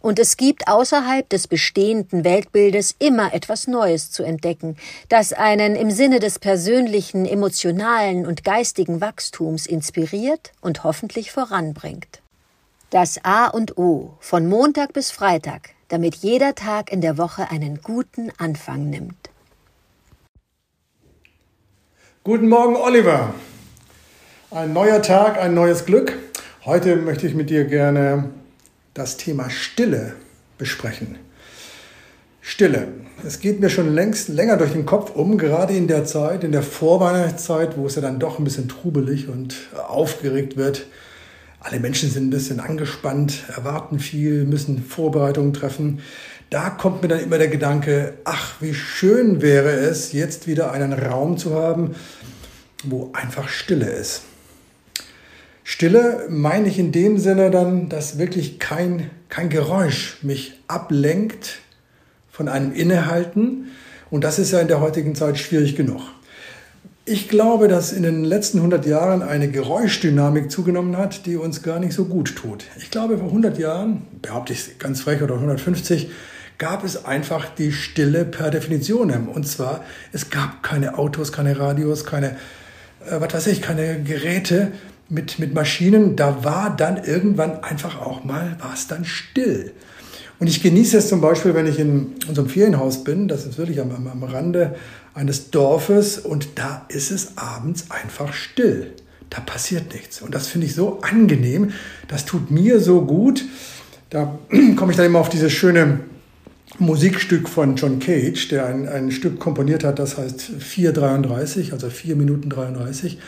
und es gibt außerhalb des bestehenden Weltbildes immer etwas Neues zu entdecken, das einen im Sinne des persönlichen, emotionalen und geistigen Wachstums inspiriert und hoffentlich voranbringt. Das A und O von Montag bis Freitag, damit jeder Tag in der Woche einen guten Anfang nimmt. Guten Morgen, Oliver. Ein neuer Tag, ein neues Glück. Heute möchte ich mit dir gerne das Thema Stille besprechen. Stille. Es geht mir schon längst länger durch den Kopf um, gerade in der Zeit, in der Vorweihnachtszeit, wo es ja dann doch ein bisschen trubelig und aufgeregt wird alle Menschen sind ein bisschen angespannt, erwarten viel, müssen Vorbereitungen treffen. Da kommt mir dann immer der Gedanke, ach, wie schön wäre es, jetzt wieder einen Raum zu haben, wo einfach Stille ist. Stille meine ich in dem Sinne dann, dass wirklich kein, kein Geräusch mich ablenkt von einem Innehalten. Und das ist ja in der heutigen Zeit schwierig genug. Ich glaube, dass in den letzten 100 Jahren eine Geräuschdynamik zugenommen hat, die uns gar nicht so gut tut. Ich glaube, vor 100 Jahren, behaupte ich ganz frech, oder 150, gab es einfach die Stille per Definition. Und zwar, es gab keine Autos, keine Radios, keine, äh, was weiß ich, keine Geräte mit, mit Maschinen. Da war dann irgendwann einfach auch mal, war es dann still. Und ich genieße es zum Beispiel, wenn ich in unserem Ferienhaus bin, das ist wirklich am, am Rande eines Dorfes und da ist es abends einfach still. Da passiert nichts. Und das finde ich so angenehm. Das tut mir so gut. Da komme ich dann immer auf dieses schöne Musikstück von John Cage, der ein, ein Stück komponiert hat, das heißt 4,33, also 4 Minuten 33.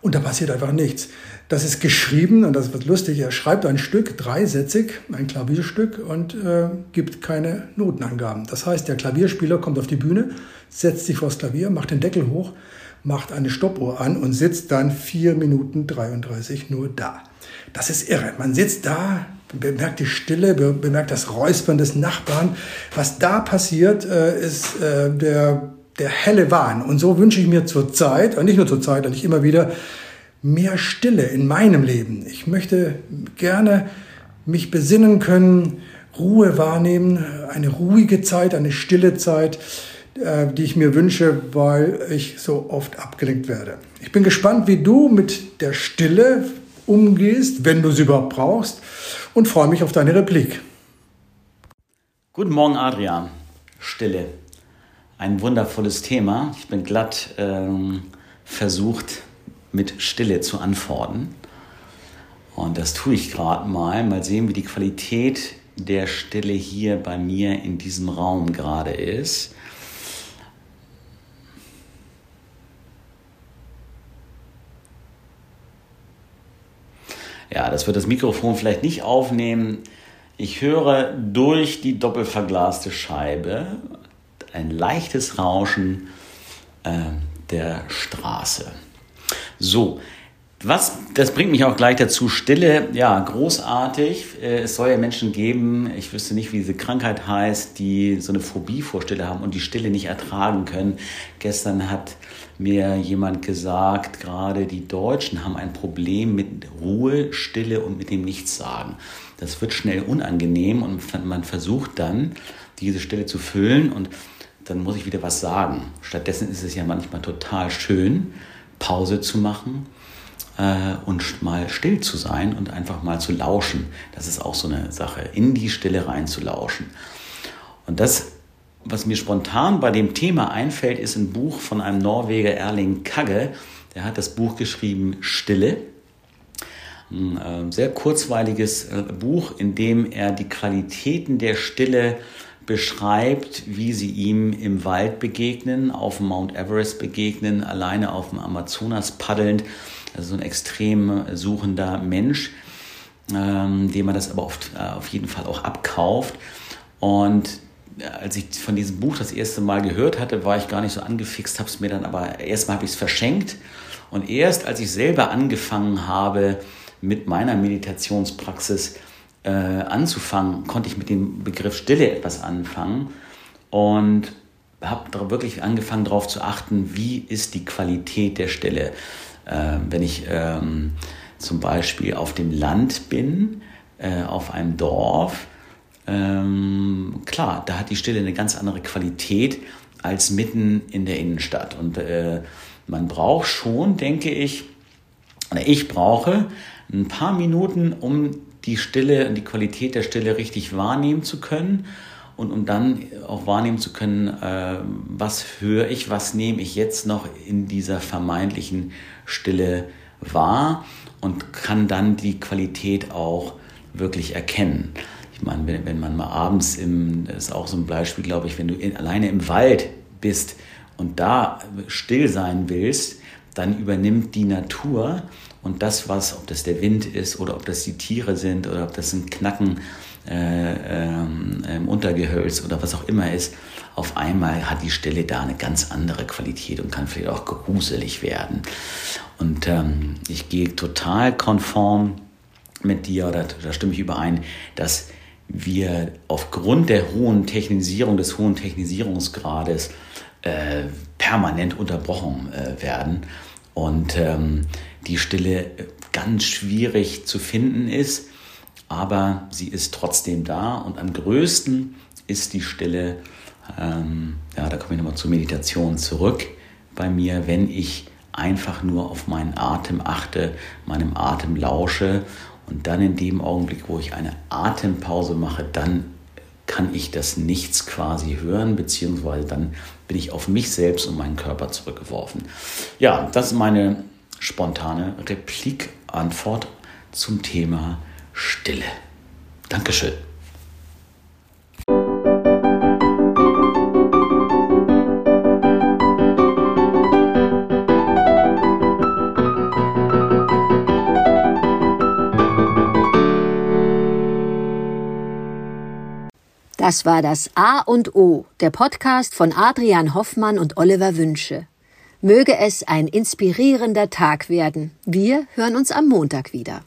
Und da passiert einfach nichts. Das ist geschrieben und das wird lustig. Er schreibt ein Stück, dreisätzig, ein Klavierstück und äh, gibt keine Notenangaben. Das heißt, der Klavierspieler kommt auf die Bühne, setzt sich vors Klavier, macht den Deckel hoch, macht eine Stoppuhr an und sitzt dann 4 Minuten 33 nur da. Das ist irre. Man sitzt da, bemerkt die Stille, bemerkt das Räuspern des Nachbarn. Was da passiert, äh, ist äh, der der helle Wahn. Und so wünsche ich mir zur Zeit, und nicht nur zur Zeit, nicht immer wieder, mehr Stille in meinem Leben. Ich möchte gerne mich besinnen können, Ruhe wahrnehmen, eine ruhige Zeit, eine stille Zeit, äh, die ich mir wünsche, weil ich so oft abgelenkt werde. Ich bin gespannt, wie du mit der Stille umgehst, wenn du sie überhaupt brauchst, und freue mich auf deine Replik. Guten Morgen, Adrian. Stille ein wundervolles Thema. Ich bin glatt ähm, versucht, mit Stille zu antworten. Und das tue ich gerade mal. Mal sehen, wie die Qualität der Stille hier bei mir in diesem Raum gerade ist. Ja, das wird das Mikrofon vielleicht nicht aufnehmen. Ich höre durch die doppelverglaste Scheibe ein leichtes Rauschen äh, der Straße. So, was, das bringt mich auch gleich dazu. Stille, ja, großartig. Äh, es soll ja Menschen geben, ich wüsste nicht, wie diese Krankheit heißt, die so eine Phobie vor Stille haben und die Stille nicht ertragen können. Gestern hat mir jemand gesagt, gerade die Deutschen haben ein Problem mit Ruhe, Stille und mit dem Nichtsagen. Das wird schnell unangenehm und man versucht dann, diese Stille zu füllen und dann muss ich wieder was sagen. Stattdessen ist es ja manchmal total schön, Pause zu machen äh, und mal still zu sein und einfach mal zu lauschen. Das ist auch so eine Sache, in die Stille rein zu lauschen. Und das, was mir spontan bei dem Thema einfällt, ist ein Buch von einem Norweger Erling Kagge. Der hat das Buch geschrieben Stille. Ein äh, sehr kurzweiliges äh, Buch, in dem er die Qualitäten der Stille beschreibt, wie sie ihm im Wald begegnen, auf Mount Everest begegnen, alleine auf dem Amazonas paddelnd. Also so ein extrem suchender Mensch, ähm, dem man das aber oft, äh, auf jeden Fall auch abkauft. Und als ich von diesem Buch das erste Mal gehört hatte, war ich gar nicht so angefixt, habe es mir dann aber erstmal habe ich es verschenkt und erst als ich selber angefangen habe mit meiner Meditationspraxis äh, anzufangen, konnte ich mit dem Begriff Stille etwas anfangen und habe wirklich angefangen darauf zu achten, wie ist die Qualität der Stille. Äh, wenn ich ähm, zum Beispiel auf dem Land bin, äh, auf einem Dorf, ähm, klar, da hat die Stille eine ganz andere Qualität als mitten in der Innenstadt. Und äh, man braucht schon, denke ich, oder ich brauche ein paar Minuten, um die Stille und die Qualität der Stille richtig wahrnehmen zu können und um dann auch wahrnehmen zu können, äh, was höre ich, was nehme ich jetzt noch in dieser vermeintlichen Stille wahr und kann dann die Qualität auch wirklich erkennen. Ich meine, wenn, wenn man mal abends im, das ist auch so ein Beispiel, glaube ich, wenn du in, alleine im Wald bist und da still sein willst, dann übernimmt die Natur und das, was, ob das der Wind ist oder ob das die Tiere sind oder ob das ein Knacken äh, ähm, im Untergehölz oder was auch immer ist, auf einmal hat die Stille da eine ganz andere Qualität und kann vielleicht auch gruselig werden. Und ähm, ich gehe total konform mit dir, da, da stimme ich überein, dass wir aufgrund der hohen Technisierung, des hohen Technisierungsgrades äh, permanent unterbrochen äh, werden und ähm, die Stille ganz schwierig zu finden ist, aber sie ist trotzdem da und am größten ist die Stille, ähm, ja, da komme ich nochmal zur Meditation zurück bei mir, wenn ich einfach nur auf meinen Atem achte, meinem Atem lausche und dann in dem Augenblick, wo ich eine Atempause mache, dann kann ich das Nichts quasi hören, beziehungsweise dann bin ich auf mich selbst und meinen Körper zurückgeworfen. Ja, das ist meine spontane Replikantwort zum Thema Stille. Dankeschön. Das war das A und O, der Podcast von Adrian Hoffmann und Oliver Wünsche. Möge es ein inspirierender Tag werden. Wir hören uns am Montag wieder.